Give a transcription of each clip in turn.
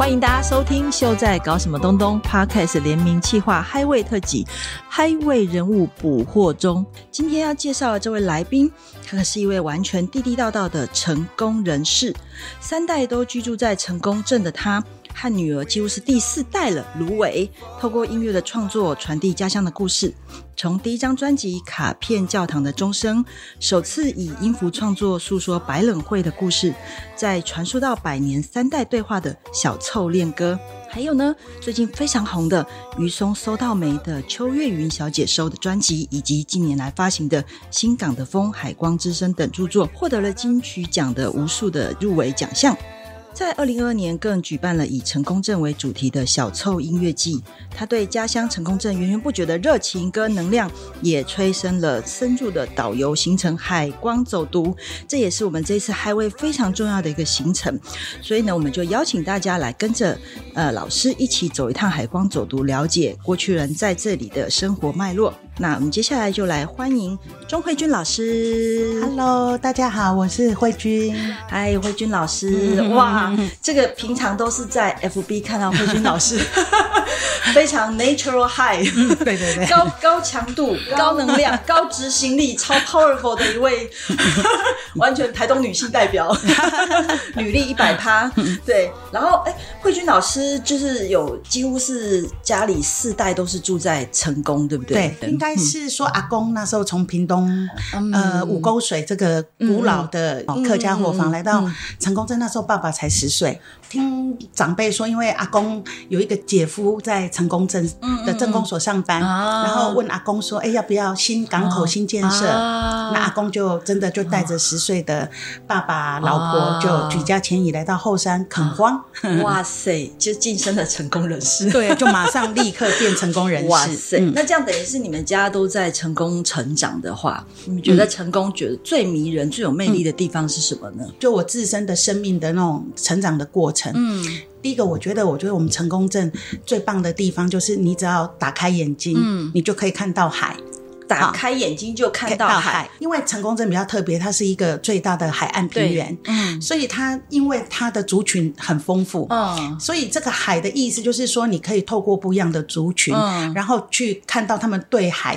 欢迎大家收听《秀在搞什么东东》Podcast 联名企划 Highway 特辑，Highway 人物捕获中。今天要介绍的这位来宾，他可是一位完全地地道道的成功人士，三代都居住在成功镇的他。和女儿几乎是第四代了。芦苇透过音乐的创作传递家乡的故事，从第一张专辑《卡片教堂的钟声》首次以音符创作诉说白冷会的故事，再传输到百年三代对话的小凑恋歌，还有呢最近非常红的于松搜到没的秋月云小姐收的专辑，以及近年来发行的新港的风、海光之声等著作，获得了金曲奖的无数的入围奖项。在二零二二年，更举办了以成功镇为主题的小凑音乐季。他对家乡成功镇源源不绝的热情跟能量，也催生了深入的导游行程——海光走读。这也是我们这次海威非常重要的一个行程。所以呢，我们就邀请大家来跟着呃老师一起走一趟海光走读，了解过去人在这里的生活脉络。那我们接下来就来欢迎钟慧君老师。Hello，大家好，我是慧君。嗨，慧君老师，哇，这个平常都是在 FB 看到慧君老师，非常 natural high，对对对，高高强度、高能量、高执行力、超 powerful 的一位，完全台东女性代表，履历一百趴。对，然后哎，慧君老师就是有几乎是家里四代都是住在成功，对不对？对，应该是说阿公那时候从屏东、呃五沟水这个古老的客家伙房来到成功镇，那时候爸爸才十岁。听长辈说，因为阿公有一个姐夫在成功镇的镇公所上班，然后问阿公说：“哎，要不要新港口新建设？”那阿公就真的就带着十岁的爸爸、老婆，就举家迁移来到后山垦荒。哇塞，就晋升了成功人士。对，就马上立刻变成功人士。哇塞，那这样等于是你们家都在成功成长的话，你们觉得成功觉得最迷人、最有魅力的地方是什么呢？就我自身的生命的那种成长的过程。嗯，第一个，我觉得，我觉得我们成功证最棒的地方就是，你只要打开眼睛，嗯，你就可以看到海。打开眼睛就看到海，因为成功镇比较特别，它是一个最大的海岸平原，嗯，所以它因为它的族群很丰富，嗯，所以这个海的意思就是说，你可以透过不一样的族群，嗯，然后去看到他们对海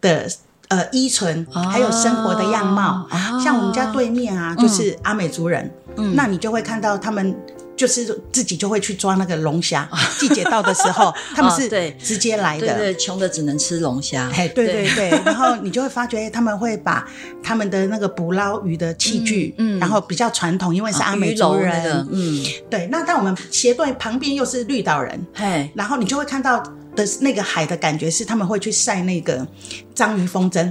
的呃依存，还有生活的样貌。像我们家对面啊，就是阿美族人，嗯，那你就会看到他们。就是自己就会去抓那个龙虾，季节到的时候，他们是直接来的。对对，穷的只能吃龙虾。哎，对对对，然后你就会发觉，他们会把他们的那个捕捞鱼的器具，嗯，然后比较传统，因为是阿美族人，嗯，对。那但我们斜对旁边又是绿岛人，嘿，然后你就会看到的那个海的感觉是，他们会去晒那个章鱼风筝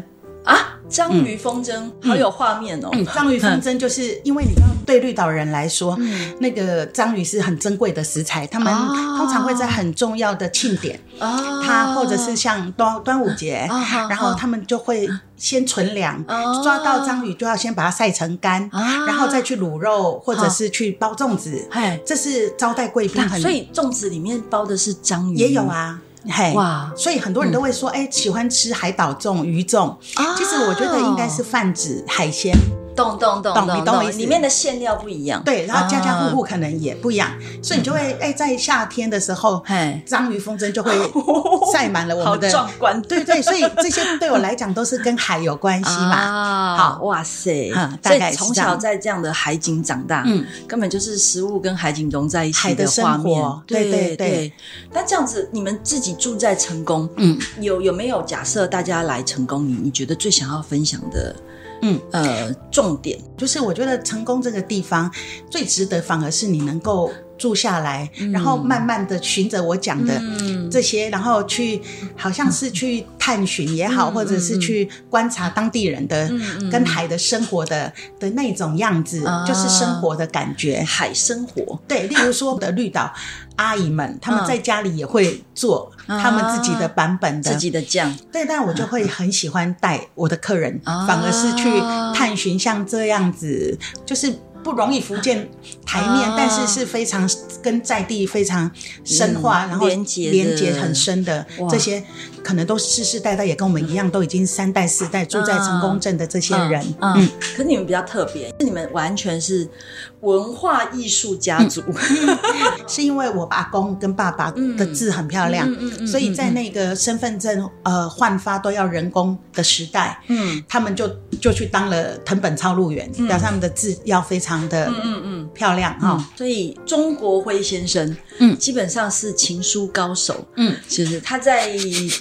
啊。章鱼风筝，好有画面哦！章鱼风筝就是因为你知道，对绿岛人来说，那个章鱼是很珍贵的食材，他们通常会在很重要的庆典，它或者是像端端午节，然后他们就会先存粮，抓到章鱼就要先把它晒成干，然后再去卤肉或者是去包粽子，这是招待贵宾。所以粽子里面包的是章鱼，也有啊。嘿哇！所以很多人都会说，哎，喜欢吃海岛粽、鱼粽。其实我觉得应该是泛指海鲜。懂懂懂懂，你懂我意思。里面的馅料不一样，对，然后家家户户可能也不一样，所以你就会哎，在夏天的时候，章鱼风筝就会 晒满了我们的壮观。对对，所以这些对我来讲都是跟海有关系嘛。好，哇塞，所以从小在这样的海景长大，嗯，根本就是食物跟海景融在一起的画面。对对对。那这样子，你们自己住在成功，嗯，有有没有假设大家来成功，你你觉得最想要分享的？嗯。呃，重点。就是我觉得成功这个地方最值得，反而是你能够住下来，然后慢慢的循着我讲的这些，然后去好像是去探寻也好，或者是去观察当地人的跟海的生活的的那种样子，就是生活的感觉，海生活。对，例如说的绿岛阿姨们，他们在家里也会做他们自己的版本的自己的酱。对，但我就会很喜欢带我的客人，反而是去探寻像这样子，就是不容易福建台面，但是是非常跟在地非常深化，然后连接连接很深的这些，可能都世世代代也跟我们一样，都已经三代四代住在成功镇的这些人。嗯，可是你们比较特别，你们完全是文化艺术家族，是因为我阿公跟爸爸的字很漂亮，所以在那个身份证呃换发都要人工的时代，嗯，他们就就去当了藤本抄录员，表示他们的字要非常。的嗯嗯嗯。漂亮哈，所以中国辉先生嗯。基本上是情书高手。嗯，就是他在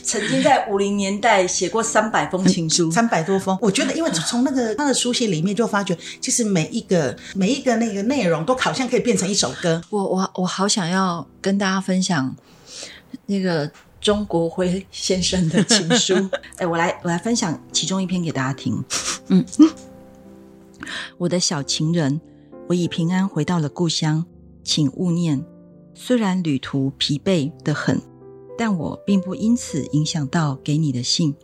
曾经在五零年代写过三百封情书，三百多封。我觉得，因为从那个他的书写里面就发觉，其实每一个每一个那个内容都好像可以变成一首歌。我我我好想要跟大家分享那个钟国辉先生的情书。哎，我来我来分享其中一篇给大家听。嗯，我的小情人。我已平安回到了故乡，请勿念。虽然旅途疲惫的很，但我并不因此影响到给你的信。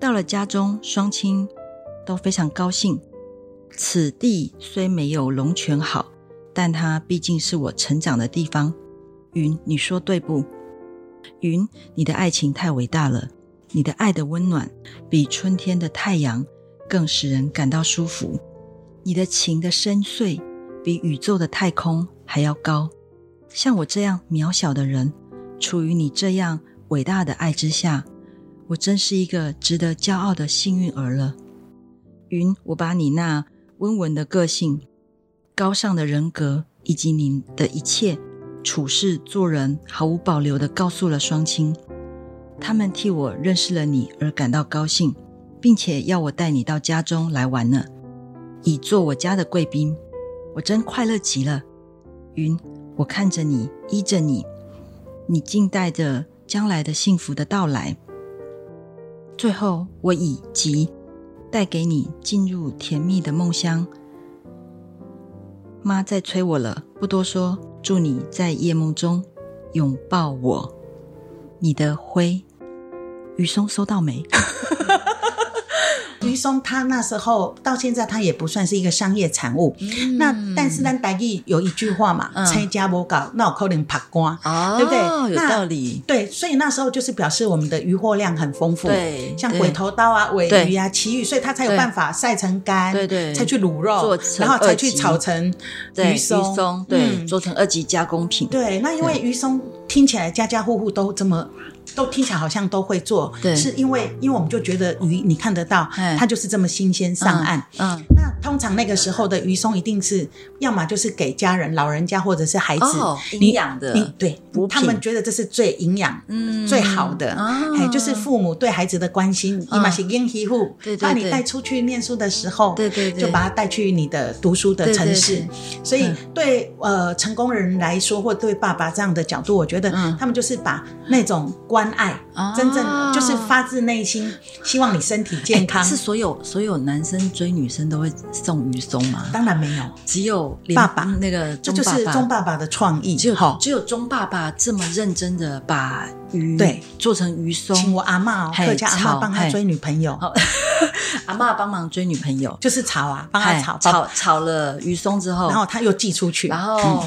到了家中，双亲都非常高兴。此地虽没有龙泉好，但它毕竟是我成长的地方。云，你说对不？云，你的爱情太伟大了，你的爱的温暖比春天的太阳更使人感到舒服。你的情的深邃。比宇宙的太空还要高，像我这样渺小的人，处于你这样伟大的爱之下，我真是一个值得骄傲的幸运儿了。云，我把你那温文的个性、高尚的人格以及你的一切处事做人毫无保留的告诉了双亲，他们替我认识了你而感到高兴，并且要我带你到家中来玩呢，以做我家的贵宾。我真快乐极了，云，我看着你，依着你，你静待着将来的幸福的到来。最后，我以及带给你进入甜蜜的梦乡。妈在催我了，不多说，祝你在夜梦中拥抱我。你的灰，雨松收到没？于松它那时候到现在，它也不算是一个商业产物。那但是呢，台语有一句话嘛，“拆家不搞，那我可能拍光”，对不对？有道理。对，所以那时候就是表示我们的渔获量很丰富。对，像鬼头刀啊、尾鱼啊、旗鱼，所以它才有办法晒成干，对对，才去卤肉，然后才去炒成鱼松，对，做成二级加工品。对，那因为鱼松听起来家家户户都这么。都听起来好像都会做，对。是因为因为我们就觉得鱼你看得到，它就是这么新鲜上岸。嗯，那通常那个时候的鱼松一定是要么就是给家人、老人家或者是孩子营养的，对，他们觉得这是最营养、最好的，哎，就是父母对孩子的关心。你嘛是婴儿户，把你带出去念书的时候，对对，就把他带去你的读书的城市。所以对呃成功人来说，或对爸爸这样的角度，我觉得他们就是把那种关。关爱，真正就是发自内心希望你身体健康。是所有所有男生追女生都会送鱼松吗？当然没有，只有爸爸那个，这就是钟爸爸的创意。只有只有钟爸爸这么认真的把鱼对做成鱼松，请我阿妈客家阿妈帮他追女朋友，阿妈帮忙追女朋友，就是炒啊，帮他炒炒炒了鱼松之后，然后他又寄出去，然后。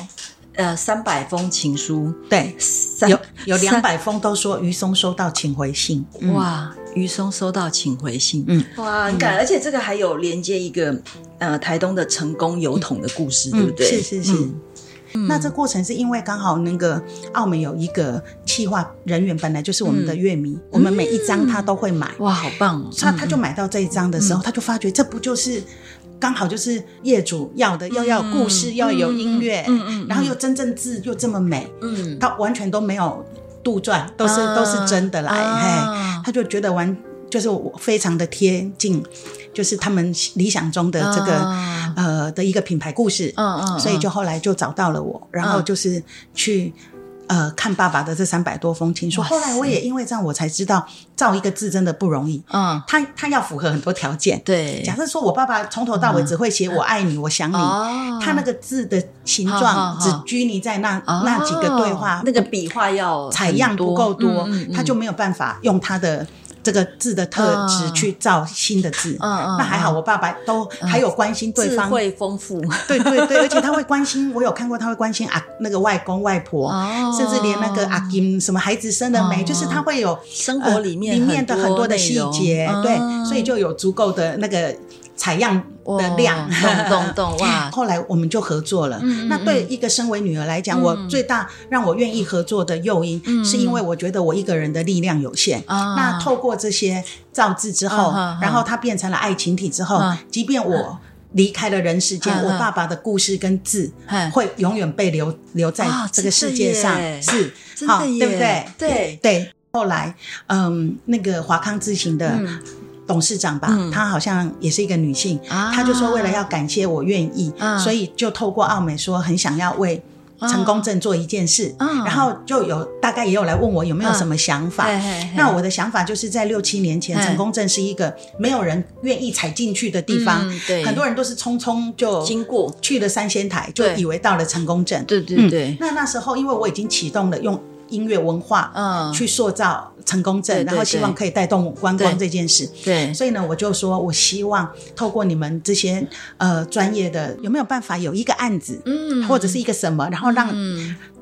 呃，三百封情书，对，有有两百封都说于松收到，请回信。哇，于松收到，请回信。嗯，哇，很感，而且这个还有连接一个呃台东的成功油桶的故事，对不对？是是是。那这过程是因为刚好那个澳门有一个企划人员，本来就是我们的乐迷，我们每一张他都会买。哇，好棒！哦他他就买到这一张的时候，他就发觉这不就是。刚好就是业主要的，又要故事，要有音乐，嗯嗯，然后又真正字又这么美，嗯，他完全都没有杜撰，都是都是真的来，嘿，他就觉得完就是我非常的贴近，就是他们理想中的这个呃的一个品牌故事，嗯嗯，所以就后来就找到了我，然后就是去。呃，看爸爸的这三百多封情书，后来我也因为这样，我才知道造一个字真的不容易。嗯，他他要符合很多条件。对，假设说我爸爸从头到尾只会写“我爱你”“我想你”，他那个字的形状只拘泥在那那几个对话，那个笔画要采样不够多，他就没有办法用他的。这个字的特质去造新的字。嗯嗯，那还好，我爸爸都还有关心对方，会丰富。对对对，而且他会关心，我有看过他会关心啊那个外公外婆，甚至连那个阿金什么孩子生了没，就是他会有生活里面里面的很多的细节，对，所以就有足够的那个。采样的量，懂懂懂 哇！后来我们就合作了。那对一个身为女儿来讲，我最大让我愿意合作的诱因，是因为我觉得我一个人的力量有限。那透过这些造字之后，然后它变成了爱情体之后，即便我离开了人世间，我爸爸的故事跟字会永远被留留在这个世界上，是好对不对？对对。后来，嗯，那个华康字行的。董事长吧，她好像也是一个女性，她就说为了要感谢我愿意，所以就透过奥美说很想要为成功镇做一件事，然后就有大概也有来问我有没有什么想法。那我的想法就是在六七年前，成功镇是一个没有人愿意踩进去的地方，很多人都是匆匆就经过。去了三仙台，就以为到了成功镇。对对对。那那时候因为我已经启动了用。音乐文化，嗯，去塑造成功证，然后希望可以带动观光这件事。对，所以呢，我就说，我希望透过你们这些呃专业的，有没有办法有一个案子，嗯，或者是一个什么，然后让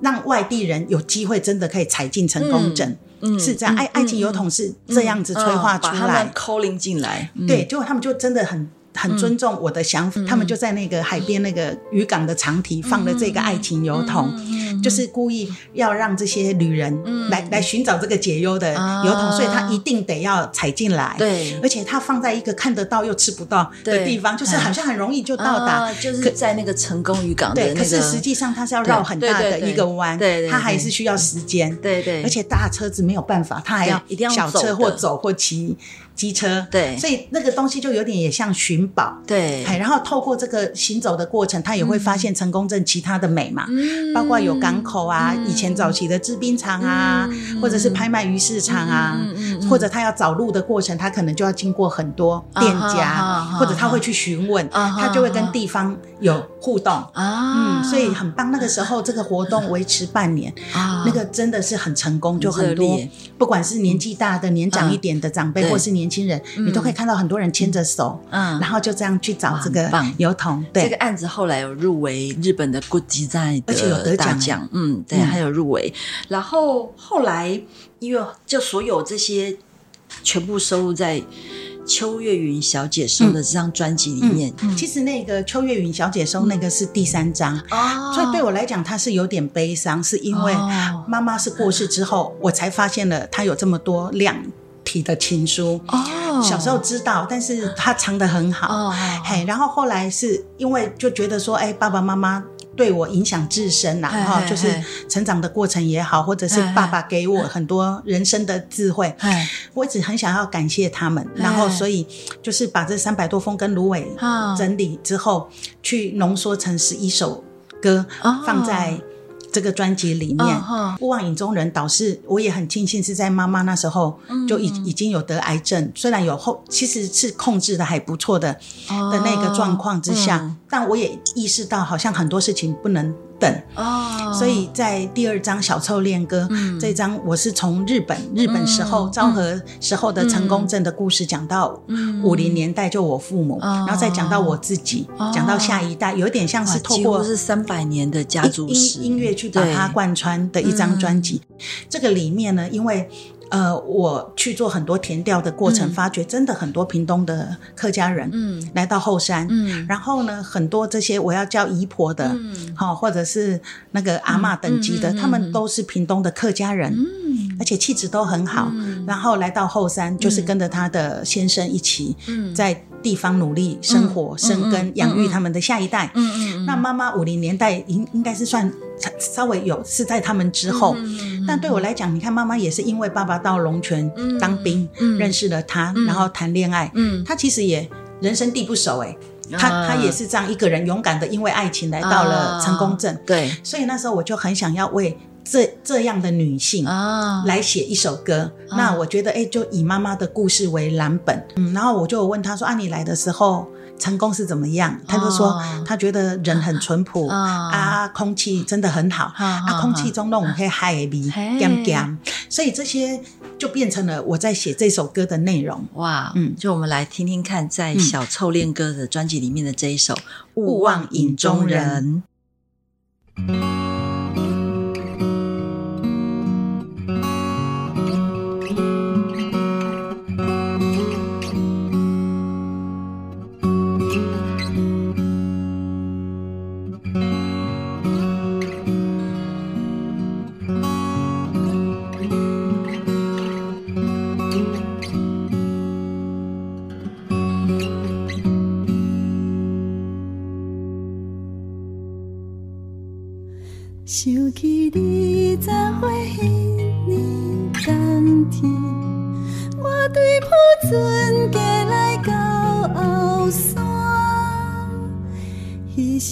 让外地人有机会真的可以踩进成功证，嗯，是这样。爱爱情油桶是这样子催化出来，calling 进来，对，结果他们就真的很。很尊重我的想法，他们就在那个海边那个渔港的长堤放了这个爱情油桶，就是故意要让这些旅人来来寻找这个解忧的油桶，所以他一定得要踩进来。对，而且他放在一个看得到又吃不到的地方，就是好像很容易就到达，就是在那个成功渔港。对，可是实际上它是要绕很大的一个弯，对，它还是需要时间。对对，而且大车子没有办法，它还要一定要小车或走或骑。机车，对，所以那个东西就有点也像寻宝，对，然后透过这个行走的过程，他也会发现成功镇其他的美嘛，包括有港口啊，以前早期的制冰厂啊，或者是拍卖鱼市场啊，嗯或者他要找路的过程，他可能就要经过很多店家，或者他会去询问，他就会跟地方有互动。啊，嗯，所以很棒。那个时候这个活动维持半年，那个真的是很成功，就很多，不管是年纪大的、年长一点的长辈，或是年。年轻人，你都可以看到很多人牵着手，嗯，然后就这样去找这个油桶。对，这个案子后来有入围日本的国际赛的大奖，嗯，对，还有入围。然后后来，因为就所有这些全部收入在秋月云小姐收的这张专辑里面。其实那个秋月云小姐收那个是第三张，所以对我来讲，它是有点悲伤，是因为妈妈是过世之后，我才发现了她有这么多量。体的情书哦，小时候知道，但是他藏的很好，哦嘿，然后后来是因为就觉得说，哎，爸爸妈妈对我影响至深呐，哈，就是成长的过程也好，或者是爸爸给我很多人生的智慧，我一直很想要感谢他们，然后所以就是把这三百多封跟芦苇整理之后，去浓缩成十一首歌，放在。这个专辑里面，《不忘影中人》导师，我也很庆幸是在妈妈那时候就已已经有得癌症，虽然有后其实是控制的还不错的的那个状况之下，但我也意识到好像很多事情不能。等哦，所以在第二章《小臭恋歌》这张，我是从日本日本时候昭和时候的成功镇的故事讲到五零年代，就我父母，然后再讲到我自己，讲到下一代，有点像是透过是三百年的家族史。音乐去把它贯穿的一张专辑。这个里面呢，因为。呃，我去做很多填调的过程，发觉真的很多屏东的客家人，嗯，来到后山，嗯，然后呢，很多这些我要叫姨婆的，嗯，好，或者是那个阿妈等级的，他们都是屏东的客家人，嗯，而且气质都很好，然后来到后山，就是跟着他的先生一起，在地方努力生活、生根、养育他们的下一代，嗯嗯，那妈妈五零年代应应该是算。稍微有是在他们之后，但对我来讲，你看妈妈也是因为爸爸到龙泉当兵，认识了他，然后谈恋爱。嗯，他其实也人生地不熟哎，他他也是这样一个人勇敢的，因为爱情来到了成功镇。对，所以那时候我就很想要为这这样的女性啊来写一首歌。那我觉得哎，就以妈妈的故事为蓝本。嗯，然后我就问她说：“啊，你来的时候。”成功是怎么样？她就说他觉得人很淳朴啊，空气真的很好啊，空气中那种黑海味，咸咸，所以这些就变成了我在写这首歌的内容。哇，嗯，就我们来听听看，在小臭恋歌的专辑里面的这一首《勿忘影中人》。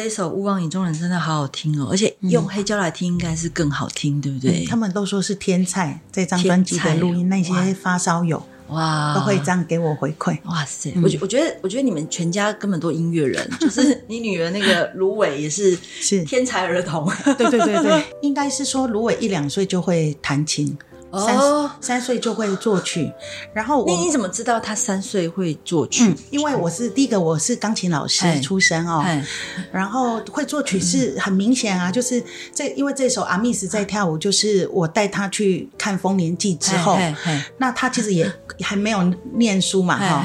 这一首《勿忘影中人》真的好好听哦，而且用黑胶来听应该是更好听，对不对？他们都说是天才，这张专辑的录音，那些发烧友哇都会这样给我回馈。哇塞，我觉我觉得我觉得你们全家根本都音乐人，就是你女儿那个芦苇也是是天才儿童。对对对对，应该是说芦苇一两岁就会弹琴。三三岁就会作曲，然后那你怎么知道他三岁会作曲？嗯，因为我是第一个，我是钢琴老师出身哦，然后会作曲是很明显啊，就是这因为这首阿密斯在跳舞，就是我带他去看《丰年祭》之后，那他其实也还没有念书嘛，哈。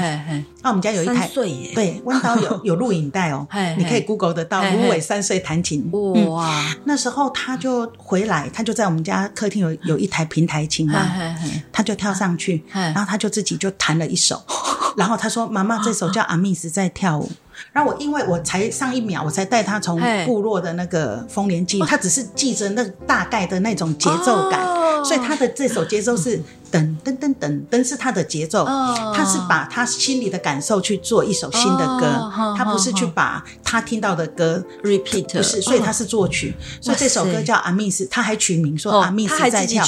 那我们家有一台，对，温刀有有录影带哦，你可以 Google 得到芦苇三岁弹琴。哇，那时候他就回来，他就在我们家客厅有有一台平台琴嘛，他就跳上去，然后他就自己就弹了一首，然后他说：“妈妈，这首叫阿密斯在跳舞。”然后我因为我才上一秒，我才带他从部落的那个丰年祭，他只是记着那大概的那种节奏感，所以他的这首节奏是噔噔噔噔噔，是他的节奏，他是把他心里的感受去做一首新的歌，他不是去把他听到的歌 repeat，不是，所以他是作曲，所以这首歌叫阿密斯，他还取名说阿密斯在跳，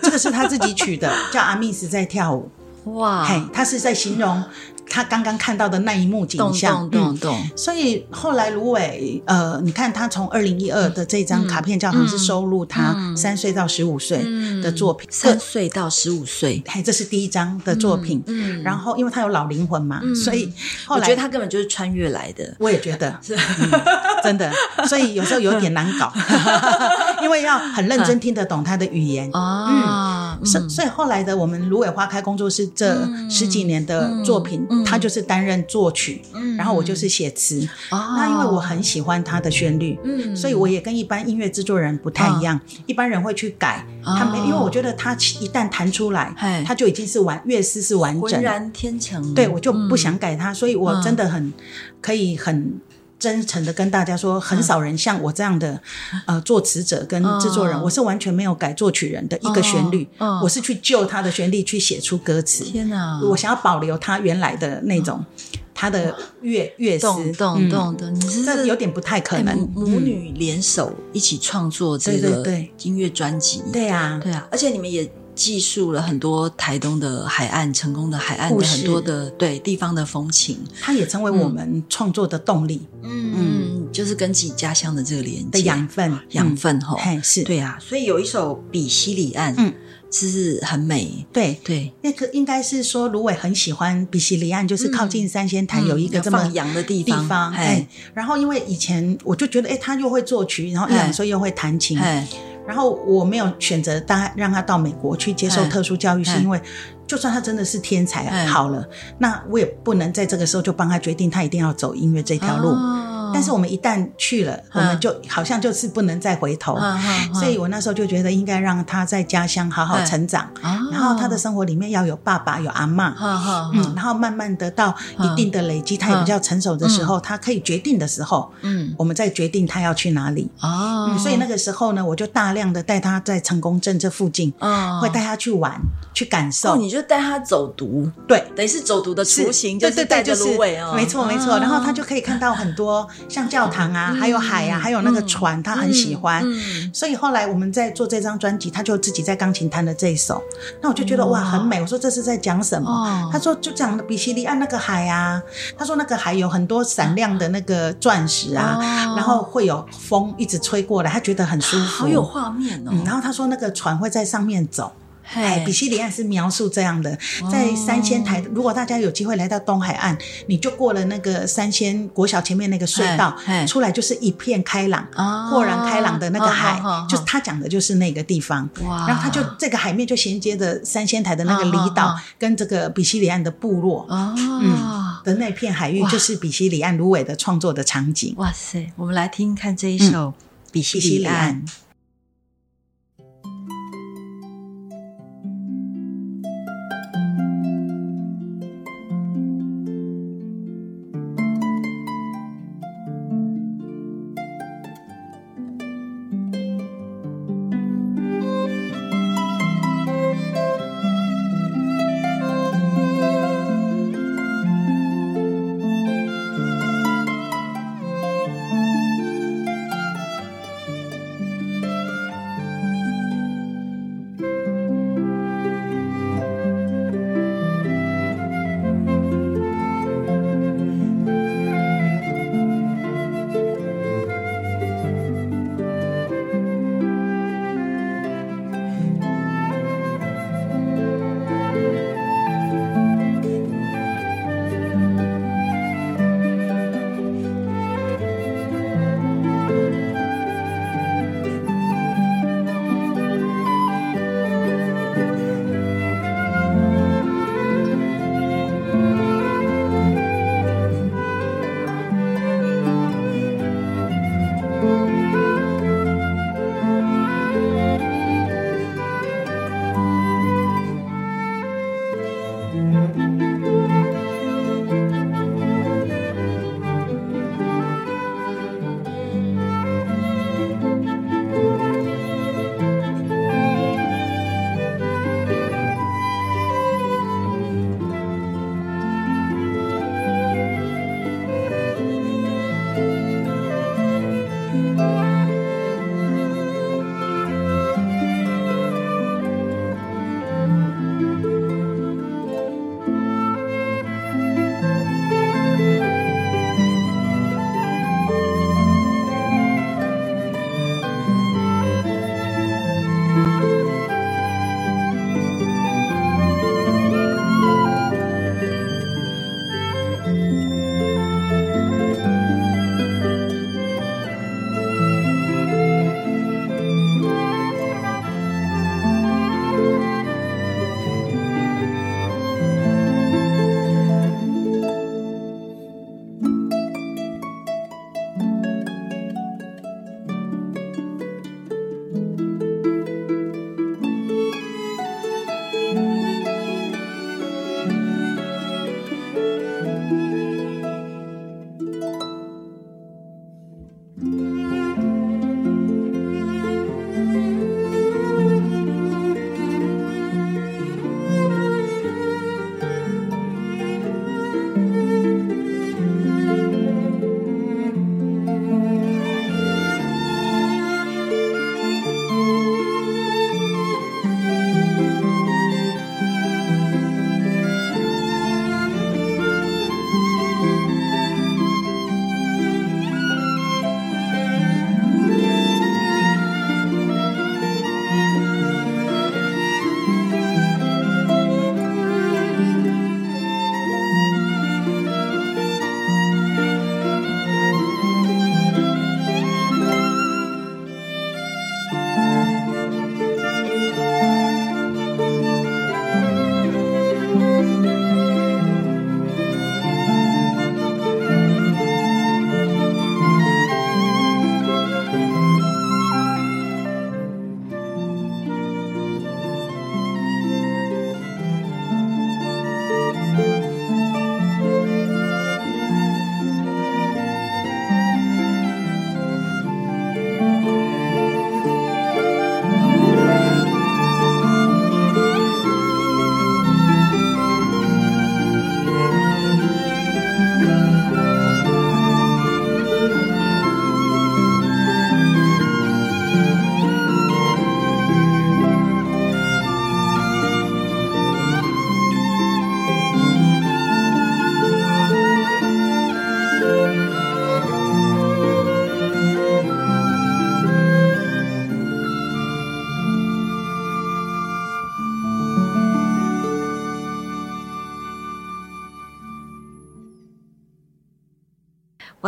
这个是他自己取的，叫阿密斯在跳舞。哇，嘿，他是在形容他刚刚看到的那一幕景象，懂懂懂。所以后来芦苇，呃，你看他从二零一二的这张卡片教堂是收录他三岁到十五岁的作品，三岁到十五岁，嘿，这是第一张的作品。嗯，然后因为他有老灵魂嘛，所以后来我觉得他根本就是穿越来的。我也觉得是。真的，所以有时候有点难搞，因为要很认真听得懂他的语言啊。所所以后来的我们芦苇花开工作室这十几年的作品，他就是担任作曲，然后我就是写词。那因为我很喜欢他的旋律，所以我也跟一般音乐制作人不太一样。一般人会去改，他没，因为我觉得他一旦弹出来，他就已经是完乐师是完整，浑然天成。对我就不想改他，所以我真的很可以很。真诚的跟大家说，很少人像我这样的呃作词者跟制作人，我是完全没有改作曲人的一个旋律，我是去救他的旋律去写出歌词。天哪！我想要保留他原来的那种他的乐乐思，懂懂懂的，你这有点不太可能。母女联手一起创作这个音乐专辑，对呀，对啊，而且你们也。记述了很多台东的海岸，成功的海岸的很多的对地方的风情，它也成为我们创作的动力。嗯嗯，就是跟自己家乡的这个连接养分，养分哈，是。对啊。所以有一首《比西里岸》，嗯，是很美。对。对，那个应该是说芦苇很喜欢比西里岸，就是靠近三仙潭有一个这么洋的地方。哎，然后因为以前我就觉得，哎，他又会作曲，然后一两岁又会弹琴。然后我没有选择他让他到美国去接受特殊教育，是因为就算他真的是天才好了，那我也不能在这个时候就帮他决定他一定要走音乐这条路。但是我们一旦去了，我们就好像就是不能再回头，所以我那时候就觉得应该让他在家乡好好成长，然后他的生活里面要有爸爸有阿妈，嗯，然后慢慢得到一定的累积，他也比较成熟的时候，他可以决定的时候，嗯，我们再决定他要去哪里。哦，所以那个时候呢，我就大量的带他在成功镇这附近，会带他去玩去感受，你就带他走读，对，等于是走读的雏形，就是带着芦苇哦，没错没错，然后他就可以看到很多。像教堂啊，还有海啊，还有那个船，他很喜欢。所以后来我们在做这张专辑，他就自己在钢琴弹了这一首。那我就觉得哇，很美。我说这是在讲什么？他说就讲比西利岸那个海啊。他说那个海有很多闪亮的那个钻石啊，然后会有风一直吹过来，他觉得很舒服，好有画面哦。然后他说那个船会在上面走。哎，比西里岸是描述这样的，在三仙台，如果大家有机会来到东海岸，你就过了那个三仙国小前面那个隧道，出来就是一片开朗、豁然开朗的那个海，就是他讲的就是那个地方。然后他就这个海面就衔接着三仙台的那个离岛，跟这个比西里岸的部落，嗯，的那片海域就是比西里岸芦苇的创作的场景。哇塞，我们来听看这一首《比西里岸》。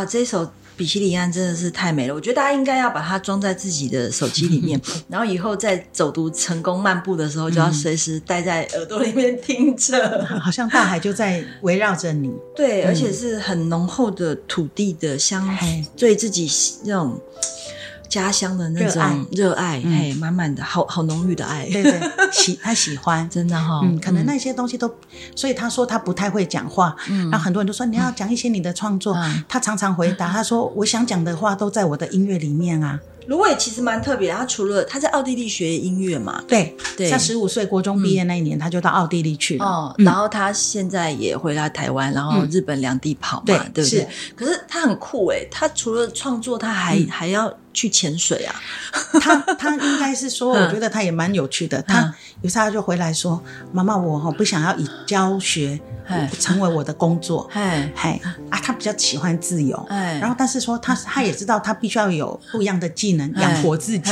哇，这首。比西里安真的是太美了，我觉得大家应该要把它装在自己的手机里面，然后以后在走读成功漫步的时候，就要随时戴在耳朵里面听着，好像大海就在围绕着你。对，而且是很浓厚的土地的香，对自己那种。家乡的那种热爱，嘿，满满的好好浓郁的爱，对对，喜他喜欢，真的哈，嗯，可能那些东西都，所以他说他不太会讲话，嗯，然后很多人都说你要讲一些你的创作，他常常回答，他说我想讲的话都在我的音乐里面啊。芦苇其实蛮特别，他除了他在奥地利学音乐嘛，对，对，他十五岁国中毕业那一年，他就到奥地利去了，哦，然后他现在也回来台湾，然后日本两地跑嘛，对不对？可是他很酷哎，他除了创作，他还还要。去潜水啊？他他应该是说，我觉得他也蛮有趣的。他有时候就回来说：“妈妈，我哈不想要以教学成为我的工作。”哎哎啊，他比较喜欢自由。哎，然后但是说他他也知道他必须要有不一样的技能养活自己。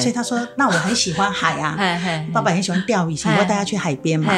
所以他说：“那我很喜欢海啊，爸爸很喜欢钓鱼，想会带他去海边嘛。”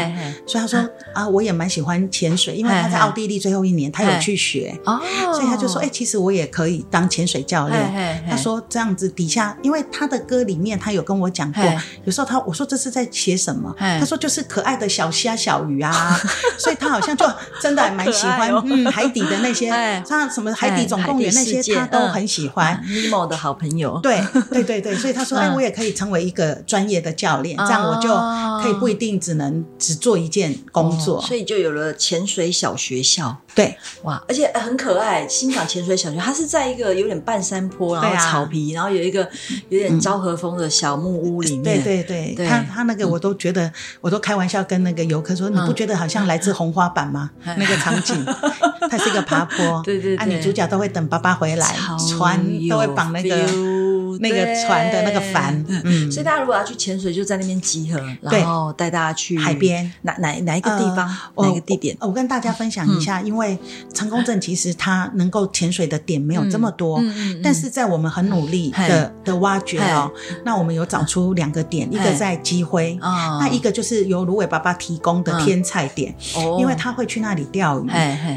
所以他说：“啊，我也蛮喜欢潜水，因为他在奥地利最后一年他有去学哦，所以他就说：哎，其实我也可以当潜水教练。”他。说这样子底下，因为他的歌里面他有跟我讲过，有时候他我说这是在写什么，他说就是可爱的小虾小鱼啊，所以他好像就真的还蛮喜欢嗯海底的那些，像什么海底总动员那些他都很喜欢。尼莫的好朋友，对对对对，所以他说哎，我也可以成为一个专业的教练，这样我就可以不一定只能只做一件工作，所以就有了潜水小学校。对，哇，而且很可爱，新港潜水小学，它是在一个有点半山坡，然后草皮，然后有一个有点昭和风的小木屋里面。对对对，他他那个我都觉得，我都开玩笑跟那个游客说，你不觉得好像来自红花板吗？那个场景，它是一个爬坡，对对，啊，女主角都会等爸爸回来，船都会绑那个。那个船的那个帆，嗯，所以大家如果要去潜水，就在那边集合，然后带大家去海边，哪哪哪一个地方，哪个地点？我跟大家分享一下，因为成功镇其实它能够潜水的点没有这么多，但是在我们很努力的的挖掘哦，那我们有找出两个点，一个在基辉，那一个就是由芦苇爸爸提供的天菜点，因为他会去那里钓鱼，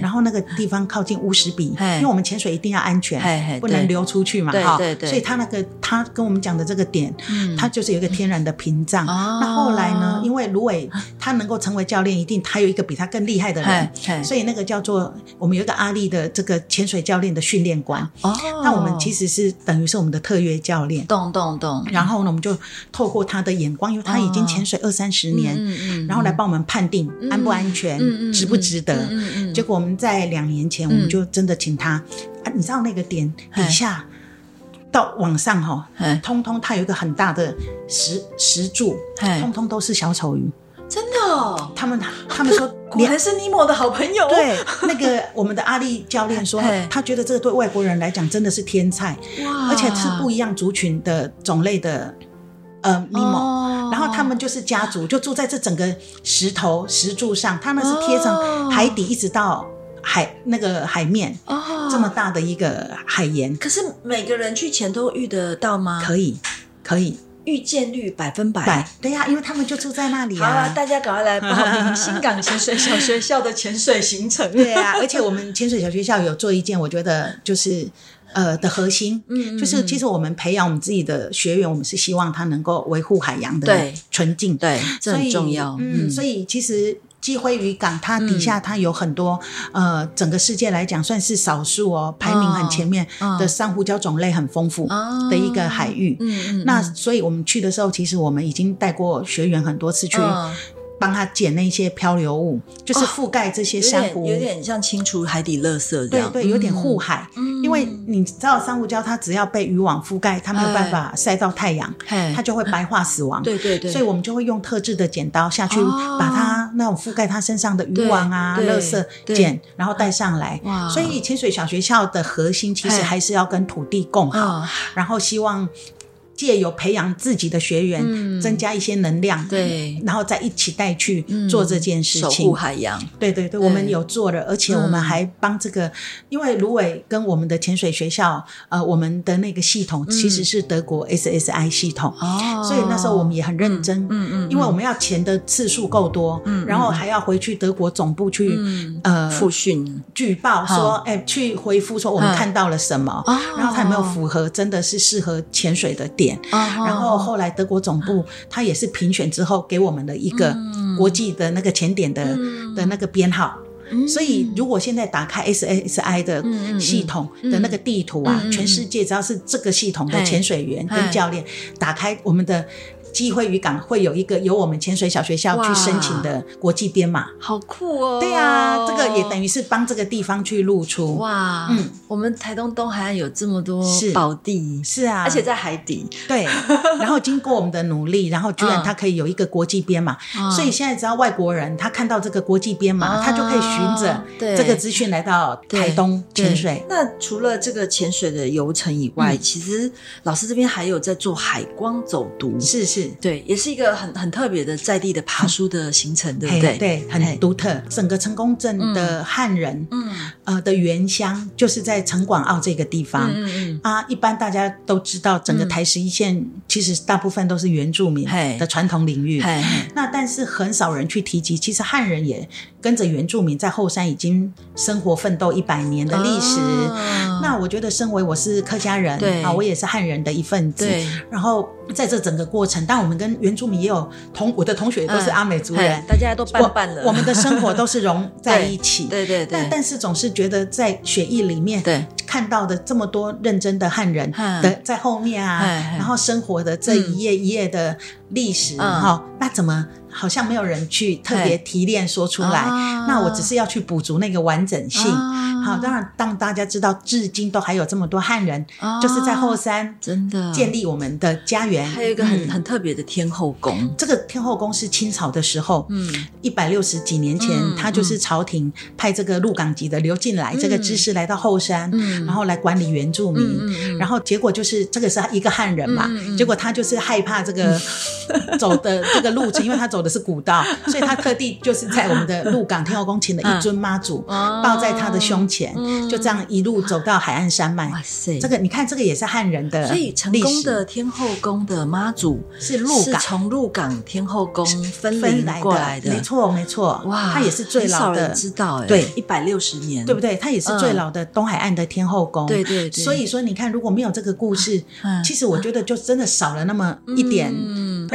然后那个地方靠近乌石比，因为我们潜水一定要安全，不能流出去嘛，哈，所以他那个。他跟我们讲的这个点，他就是有一个天然的屏障。那后来呢？因为芦苇他能够成为教练，一定他有一个比他更厉害的人，所以那个叫做我们有一个阿力的这个潜水教练的训练官。哦，那我们其实是等于是我们的特约教练。懂懂懂。然后呢，我们就透过他的眼光，因为他已经潜水二三十年，然后来帮我们判定安不安全，值不值得。结果我们在两年前，我们就真的请他啊，你知道那个点底下。到网上哈，通通它有一个很大的石石柱，通通都是小丑鱼，真的。他们他们说，果然是尼莫的好朋友。对，那个我们的阿力教练说，他觉得这个对外国人来讲真的是天菜，而且是不一样族群的种类的呃尼莫。然后他们就是家族，就住在这整个石头石柱上，他们是贴成海底，一直到。海那个海面哦，这么大的一个海盐，可是每个人去前都遇得到吗？可以，可以，遇见率百分百。对呀，因为他们就住在那里啊。好了，大家赶快来报名新港潜水小学校的潜水行程。对啊，而且我们潜水小学校有做一件，我觉得就是呃的核心，嗯，就是其实我们培养我们自己的学员，我们是希望他能够维护海洋的纯净，对，这很重要。嗯，所以其实。基辉渔港，它底下它有很多呃，整个世界来讲算是少数哦，排名很前面的珊瑚礁种类很丰富的一个海域。嗯嗯，那所以我们去的时候，其实我们已经带过学员很多次去。帮他捡那些漂流物，就是覆盖这些珊瑚，有点像清除海底垃圾这样。对对，有点护海。嗯，因为你知道珊瑚礁它只要被渔网覆盖，它没有办法晒到太阳，它就会白化死亡。对对对。所以我们就会用特制的剪刀下去，把它那种覆盖它身上的渔网啊、垃圾剪，然后带上来。哇！所以潜水小学校的核心其实还是要跟土地共好，然后希望。借由培养自己的学员，增加一些能量，对，然后再一起带去做这件事情，守护海洋。对对对，我们有做了，而且我们还帮这个，因为芦苇跟我们的潜水学校，呃，我们的那个系统其实是德国 SSI 系统，哦，所以那时候我们也很认真，嗯嗯，因为我们要潜的次数够多，嗯，然后还要回去德国总部去，呃，复训。举报说，哎，去回复说我们看到了什么，然后他有没有符合真的是适合潜水的点。然后后来德国总部他也是评选之后给我们的一个国际的那个前点的的那个编号，所以如果现在打开 SSI 的系统的那个地图啊，全世界只要是这个系统的潜水员跟教练打开我们的。机会渔港会有一个由我们潜水小学校去申请的国际编码，好酷哦！对啊，这个也等于是帮这个地方去露出。哇，嗯，我们台东东海岸有这么多宝地，是啊，而且在海底。对，然后经过我们的努力，然后居然它可以有一个国际编码，所以现在只要外国人他看到这个国际编码，他就可以循着这个资讯来到台东潜水。那除了这个潜水的游程以外，其实老师这边还有在做海光走读，是是。对，也是一个很很特别的在地的爬书的行程，对不对？对，很独特。整个成功镇的汉人，嗯，呃的原乡就是在城广澳这个地方。嗯嗯啊，一般大家都知道，整个台十一线其实大部分都是原住民的传统领域。那但是很少人去提及，其实汉人也跟着原住民在后山已经生活奋斗一百年的历史。那我觉得，身为我是客家人，啊，我也是汉人的一份子。然后在这整个过程，但我们跟原住民也有同，我的同学都是阿美族人，大家都伴伴了。我们的生活都是融在一起，对对对。但但是总是觉得在血液里面，对。看到的这么多认真的汉人的在后面啊，然后生活的这一页一页的历史，哈，那怎么？好像没有人去特别提炼说出来，那我只是要去补足那个完整性。好，当然当大家知道，至今都还有这么多汉人，就是在后山真的。建立我们的家园。还有一个很很特别的天后宫，这个天后宫是清朝的时候，嗯，一百六十几年前，他就是朝廷派这个鹿港籍的刘进来，这个知识来到后山，然后来管理原住民，然后结果就是这个是一个汉人嘛，结果他就是害怕这个 走的这个路程，因为他走的。是古道，所以他特地就是在我们的鹿港天后宫请了一尊妈祖，抱在他的胸前，就这样一路走到海岸山脉。哇塞，这个你看，这个也是汉人的，所以成功的天后宫的妈祖是鹿港，从鹿港天后宫分分过来的，没错没错。哇，他也是最老的，知道哎，对，一百六十年，对不对？他也是最老的东海岸的天后宫，对对对。所以说，你看，如果没有这个故事，其实我觉得就真的少了那么一点。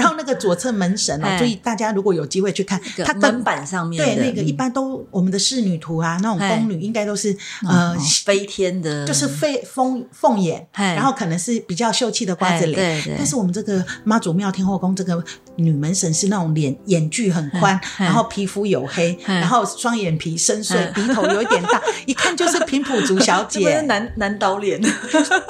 然后那个左侧门神哦，所以大家如果有机会去看，它门板上面对那个一般都我们的仕女图啊，那种宫女应该都是呃飞天的，就是飞凤凤眼，然后可能是比较秀气的瓜子脸。但是我们这个妈祖庙天后宫这个女门神是那种脸眼距很宽，然后皮肤黝黑，然后双眼皮深邃，鼻头有一点大，一看就是平埔族小姐，男男导脸，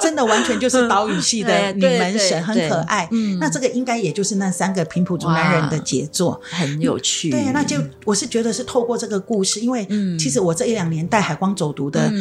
真的完全就是岛屿系的女门神，很可爱。那这个应该也就是。那三个平埔族男人的杰作。很有趣，对，那就我是觉得是透过这个故事，因为其实我这一两年带海光走读的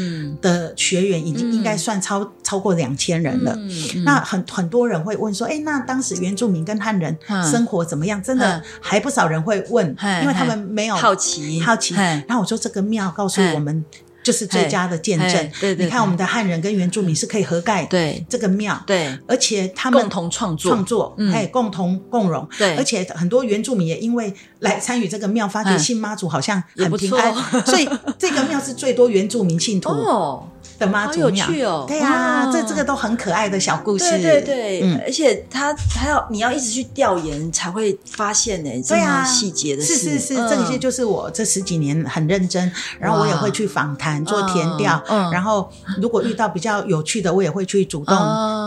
的学员已经应该算超超过两千人了。那很很多人会问说，哎，那当时原住民跟汉人生活怎么样？真的还不少人会问，因为他们没有好奇好奇。然后我说这个庙告诉我们。就是最佳的见证。对对，你看我们的汉人跟原住民是可以合盖对。这个庙，对，而且他们共同创作。创作，哎，共同共荣。对，而且很多原住民也因为来参与这个庙，发觉信妈祖好像很平安，所以这个庙是最多原住民信徒。哦。的妈祖庙，哦。对呀，这这个都很可爱的小故事，对对。对，而且他还要你要一直去调研才会发现呢，这么细节的事，是是是，这些就是我这十几年很认真，然后我也会去访谈做填调，然后如果遇到比较有趣的，我也会去主动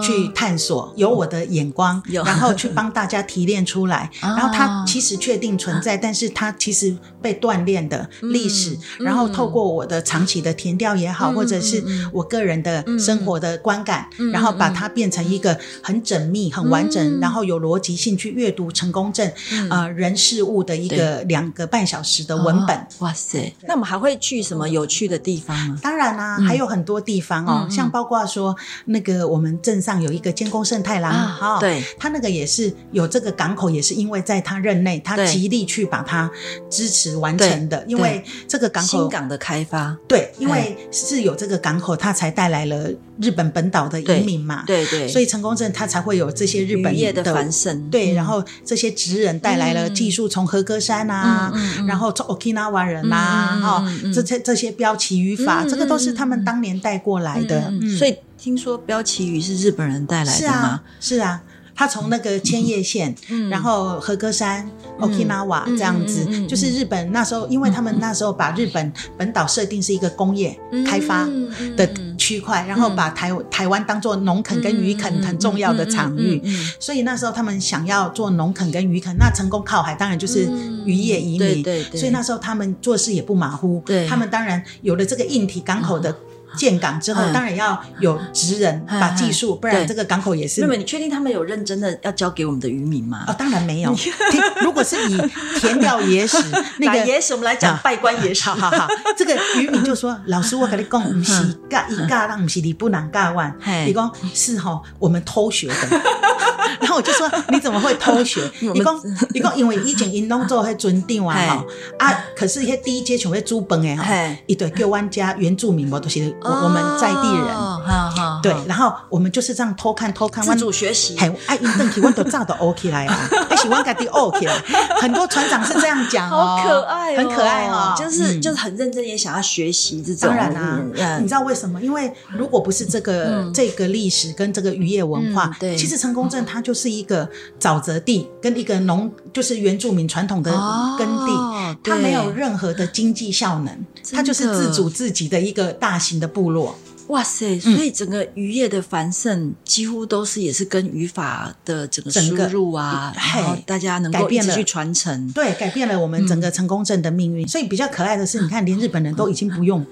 去探索，有我的眼光，然后去帮大家提炼出来，然后它其实确定存在，但是它其实被锻炼的历史，然后透过我的长期的填调也好，或者是。我个人的生活的观感，然后把它变成一个很缜密、很完整，然后有逻辑性去阅读成功证呃人事物的一个两个半小时的文本。哇塞！那我们还会去什么有趣的地地方吗？当然啦，还有很多地方哦，像包括说那个我们镇上有一个监工圣太郎，哈，对，他那个也是有这个港口，也是因为在他任内，他极力去把它支持完成的。因为这个港口新港的开发，对，因为是有这个港口，它才带来了日本本岛的移民嘛，对对，所以成功镇它才会有这些日本业的繁盛，对，然后这些职人带来了技术，从和歌山啊，然后从 Okinawa 人啊，哈，这些这些标旗语法，这个都是他们当年带过来的。所以听说标旗语是日本人带来的吗？是啊。他从那个千叶县，然后和歌山、Okinawa 这样子，就是日本那时候，因为他们那时候把日本本岛设定是一个工业开发的区块，然后把台台湾当做农垦跟渔垦很重要的场域，所以那时候他们想要做农垦跟渔垦，那成功靠海当然就是渔业移民，所以那时候他们做事也不马虎，他们当然有了这个硬体港口的。建港之后，当然要有职人把技术，不然这个港口也是。妹妹，你确定他们有认真的要交给我们的渔民吗？哦，当然没有。如果是以填掉野史，那个野史，我们来讲拜官野史。好好好，这个渔民就说：“老师，我跟你讲，不是尬一尬让不是你不能尬万。”你讲是哈，我们偷学的。然后我就说：“你怎么会偷学？”你讲你讲，因为以前因拢做迄尊长啊哈啊，可是迄第一阶全会租崩诶哈，一堆叫湾家原住民我都是。我们在地人，对，然后我们就是这样偷看偷看，自主学习，很爱运动，体温都照的 OK 来 OK 来，很多船长是这样讲哦，好可爱，很可爱哦，就是就是很认真，也想要学习这种。当然啦，你知道为什么？因为如果不是这个这个历史跟这个渔业文化，对，其实成功镇它就是一个沼泽地跟一个农，就是原住民传统的耕地，它没有任何的经济效能，它就是自主自己的一个大型的。部落，哇塞！所以整个渔业的繁盛，几乎都是也是跟语法的整个输入啊，然后大家能够一直去传承，对，改变了我们整个成功镇的命运。所以比较可爱的是，你看，连日本人都已经不用。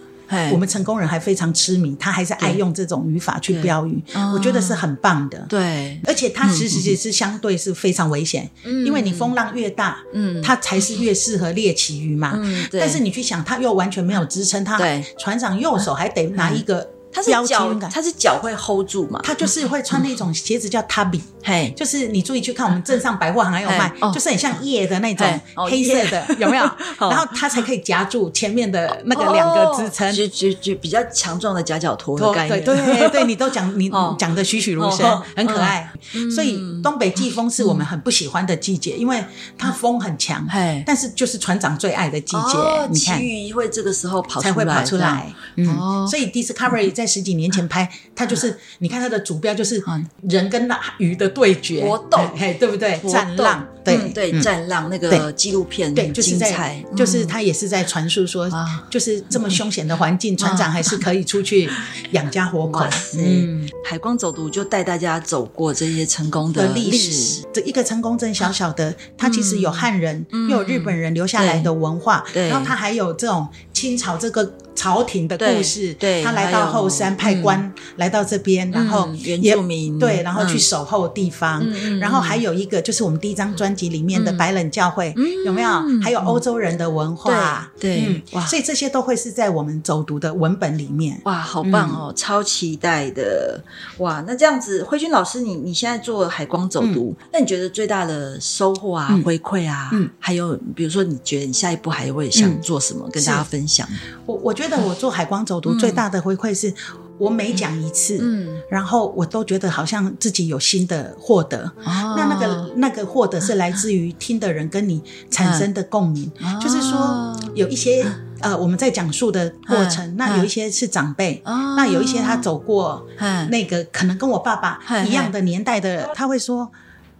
我们成功人还非常痴迷，他还是爱用这种语法去标语，我觉得是很棒的。对，而且它其实也是相对是非常危险，因为你风浪越大，嗯，它才是越适合猎奇鱼嘛。嗯，但是你去想，它又完全没有支撑，它船长右手还得拿一个。他是脚，它是脚会 hold 住嘛？它就是会穿那种鞋子叫 Tabby 嘿，就是你注意去看，我们镇上百货行还有卖，就是很像叶的那种黑色的，有没有？然后它才可以夹住前面的那个两个支撑，就就就比较强壮的夹脚拖的概念。对对对，你都讲你讲的栩栩如生，很可爱。所以东北季风是我们很不喜欢的季节，因为它风很强，但是就是船长最爱的季节。你看，鱼会这个时候跑才会跑出来。嗯，所以 Discovery 在。在十几年前拍，它就是你看它的主标就是人跟那鱼的对决搏斗，嘿，对不对？战浪，对。对，战浪那个纪录片，对，就是在，就是他也是在传述说，就是这么凶险的环境，船长还是可以出去 养家活口。嗯，海光走读就带大家走过这些成功的历史。这一个成功镇小小的，它其实有汉人又有日本人留下来的文化，然后它还有这种清朝这个。朝廷的故事，对他来到后山派官来到这边，然后原住民对，然后去守候地方，然后还有一个就是我们第一张专辑里面的白冷教会，有没有？还有欧洲人的文化，对，哇，所以这些都会是在我们走读的文本里面。哇，好棒哦，超期待的！哇，那这样子，慧君老师，你你现在做海光走读，那你觉得最大的收获啊、回馈啊，嗯，还有比如说，你觉得你下一步还会想做什么，跟大家分享？我我觉觉得我做海光走读最大的回馈是，我每讲一次，嗯，然后我都觉得好像自己有新的获得。那那个那个获得是来自于听的人跟你产生的共鸣，就是说有一些呃我们在讲述的过程，那有一些是长辈，那有一些他走过那个可能跟我爸爸一样的年代的，他会说。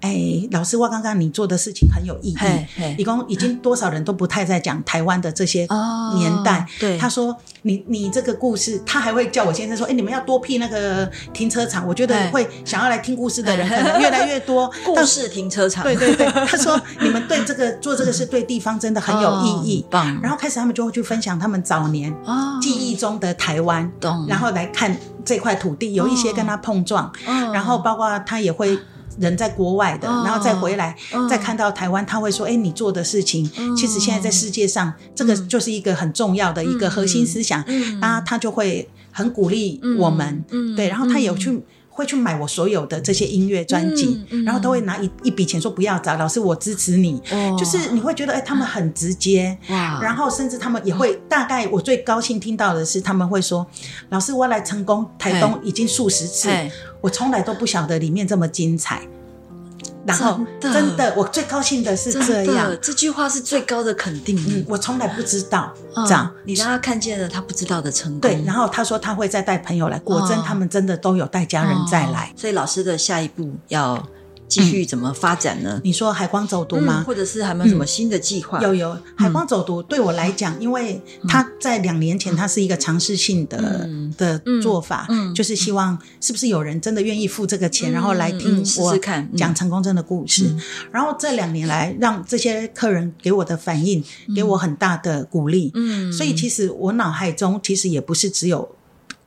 哎，老师，我刚刚你做的事情很有意义。一共已经多少人都不太在讲台湾的这些年代。对，他说你你这个故事，他还会叫我先生说，哎，你们要多辟那个停车场。我觉得会想要来听故事的人可能越来越多。故事停车场。对对对，他说你们对这个做这个事对地方真的很有意义。棒。然后开始他们就会去分享他们早年记忆中的台湾，然后来看这块土地有一些跟他碰撞，然后包括他也会。人在国外的，然后再回来，再看到台湾，他会说：“哎，你做的事情，其实现在在世界上，这个就是一个很重要的一个核心思想。”那，他就会很鼓励我们，对，然后他有去。会去买我所有的这些音乐专辑，然后都会拿一一笔钱说不要找老师，我支持你。就是你会觉得，哎，他们很直接，然后甚至他们也会大概，我最高兴听到的是，他们会说，老师，我来成功台东已经数十次，我从来都不晓得里面这么精彩。然后真的，我最高兴的是这样，这句话是最高的肯定。嗯，我从来不知道这样，你让他看见了他不知道的成功。对，然后他说他会再带朋友来，果真他们真的都有带家人再来。所以老师的下一步要。继续怎么发展呢？你说海光走读吗？或者是还没有什么新的计划？有有，海光走读对我来讲，因为他在两年前，他是一个尝试性的的做法，就是希望是不是有人真的愿意付这个钱，然后来听我讲成功真的故事。然后这两年来，让这些客人给我的反应，给我很大的鼓励。嗯，所以其实我脑海中其实也不是只有。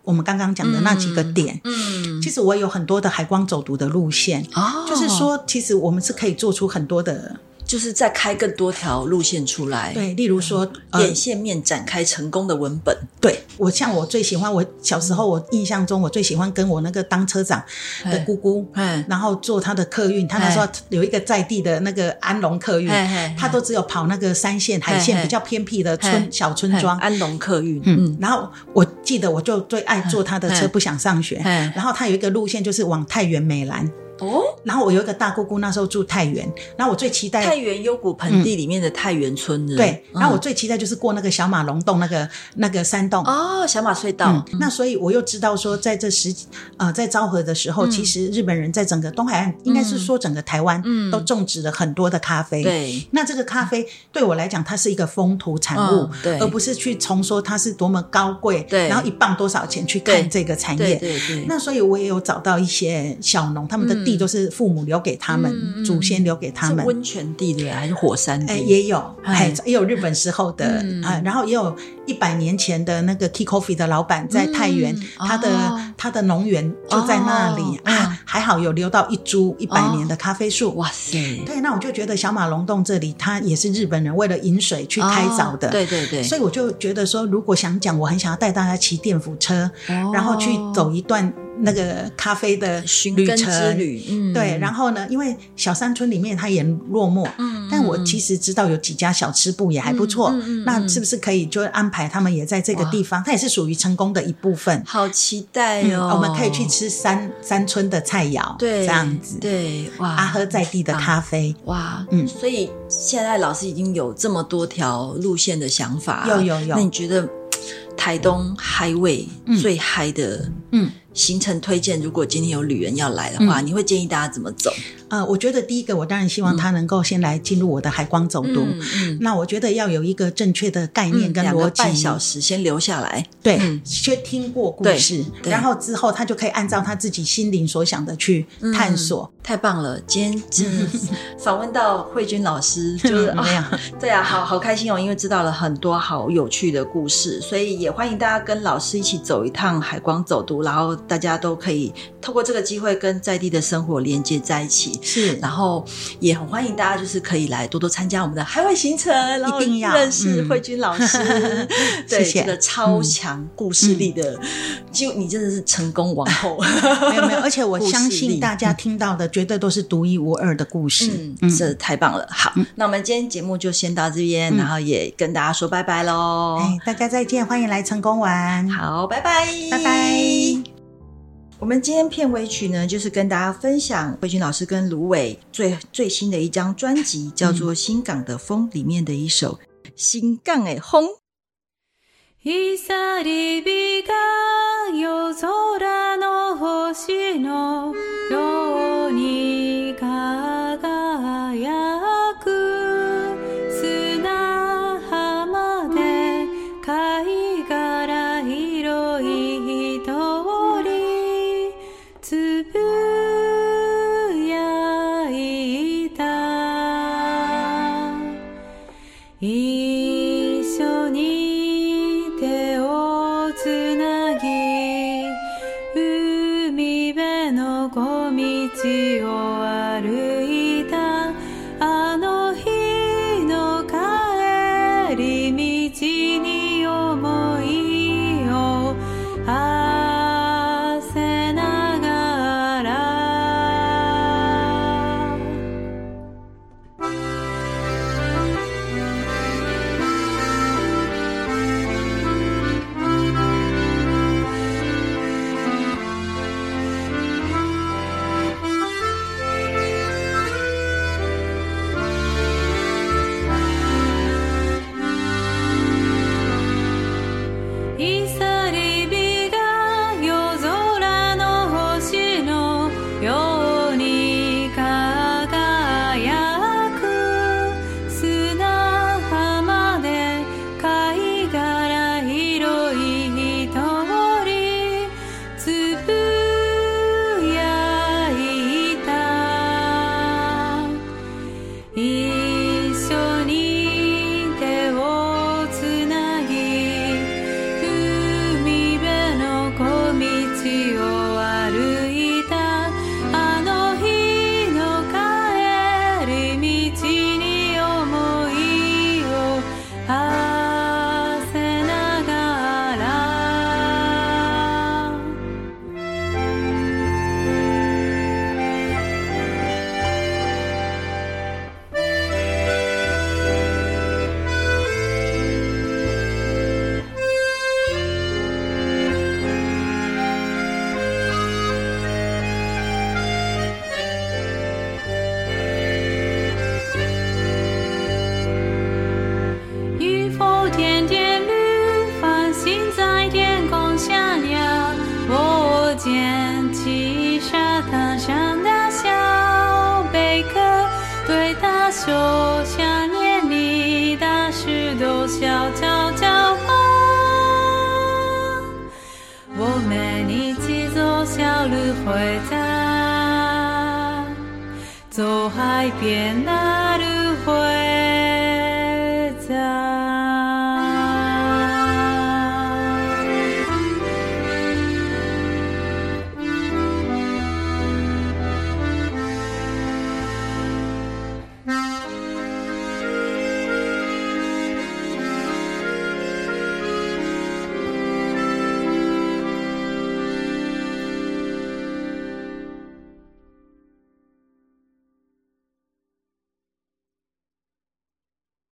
我们刚刚讲的那几个点，嗯，其实我有很多的海光走读的路线，哦，就是说，其实我们是可以做出很多的。就是再开更多条路线出来，对，例如说眼线面展开成功的文本。对我像我最喜欢，我小时候我印象中我最喜欢跟我那个当车长的姑姑，然后坐他的客运。他那时候有一个在地的那个安龙客运，他都只有跑那个山线海线比较偏僻的村小村庄。安龙客运，嗯，然后我记得我就最爱坐他的车，不想上学。然后他有一个路线就是往太原美兰。哦，然后我有一个大姑姑，那时候住太原，然后我最期待太原幽谷盆地里面的太原村。对，然后我最期待就是过那个小马龙洞那个那个山洞哦，小马隧道。那所以我又知道说，在这十呃在昭和的时候，其实日本人在整个东海岸，应该是说整个台湾都种植了很多的咖啡。对，那这个咖啡对我来讲，它是一个风土产物，对，而不是去从说它是多么高贵，对，然后一磅多少钱去看这个产业。对对。那所以我也有找到一些小农，他们的。地都是父母留给他们，祖先留给他们。温泉地对，还是火山地？也有，哎，也有日本时候的啊，然后也有一百年前的那个 Key Coffee 的老板在太原，他的他的农园就在那里啊，还好有留到一株一百年的咖啡树。哇塞！对，那我就觉得小马龙洞这里，它也是日本人为了饮水去开凿的。对对对。所以我就觉得说，如果想讲，我很想要带大家骑电扶车，然后去走一段。那个咖啡的旅，嗯，对，然后呢，因为小山村里面它也落寞，嗯，但我其实知道有几家小吃部也还不错，那是不是可以就安排他们也在这个地方？它也是属于成功的一部分。好期待哦！我们可以去吃山山村的菜肴，对，这样子，对，哇，阿喝在地的咖啡，哇，嗯，所以现在老师已经有这么多条路线的想法，有有有，那你觉得台东嗨味最嗨的，嗯？行程推荐，如果今天有旅人要来的话，你会建议大家怎么走？呃，我觉得第一个，我当然希望他能够先来进入我的海光走读。嗯，那我觉得要有一个正确的概念跟逻辑。半小时先留下来，对，先听过故事，然后之后他就可以按照他自己心灵所想的去探索。太棒了！今天 访问到慧君老师，就是啊，对啊，好好开心哦，因为知道了很多好有趣的故事，所以也欢迎大家跟老师一起走一趟海光走读，然后大家都可以透过这个机会跟在地的生活连接在一起。是，然后也很欢迎大家，就是可以来多多参加我们的海外行程，然后认识慧君老师，对这个超强故事力的，就你真的是成功王后，没有没有，而且我相信大家听到的绝对都是独一无二的故事，嗯，这太棒了。好，那我们今天节目就先到这边，然后也跟大家说拜拜喽，哎，大家再见，欢迎来成功玩，好，拜拜，拜拜。我们今天片尾曲呢，就是跟大家分享慧君老师跟芦苇最最新的一张专辑，叫做《新港的风》里面的一首《新港的风》。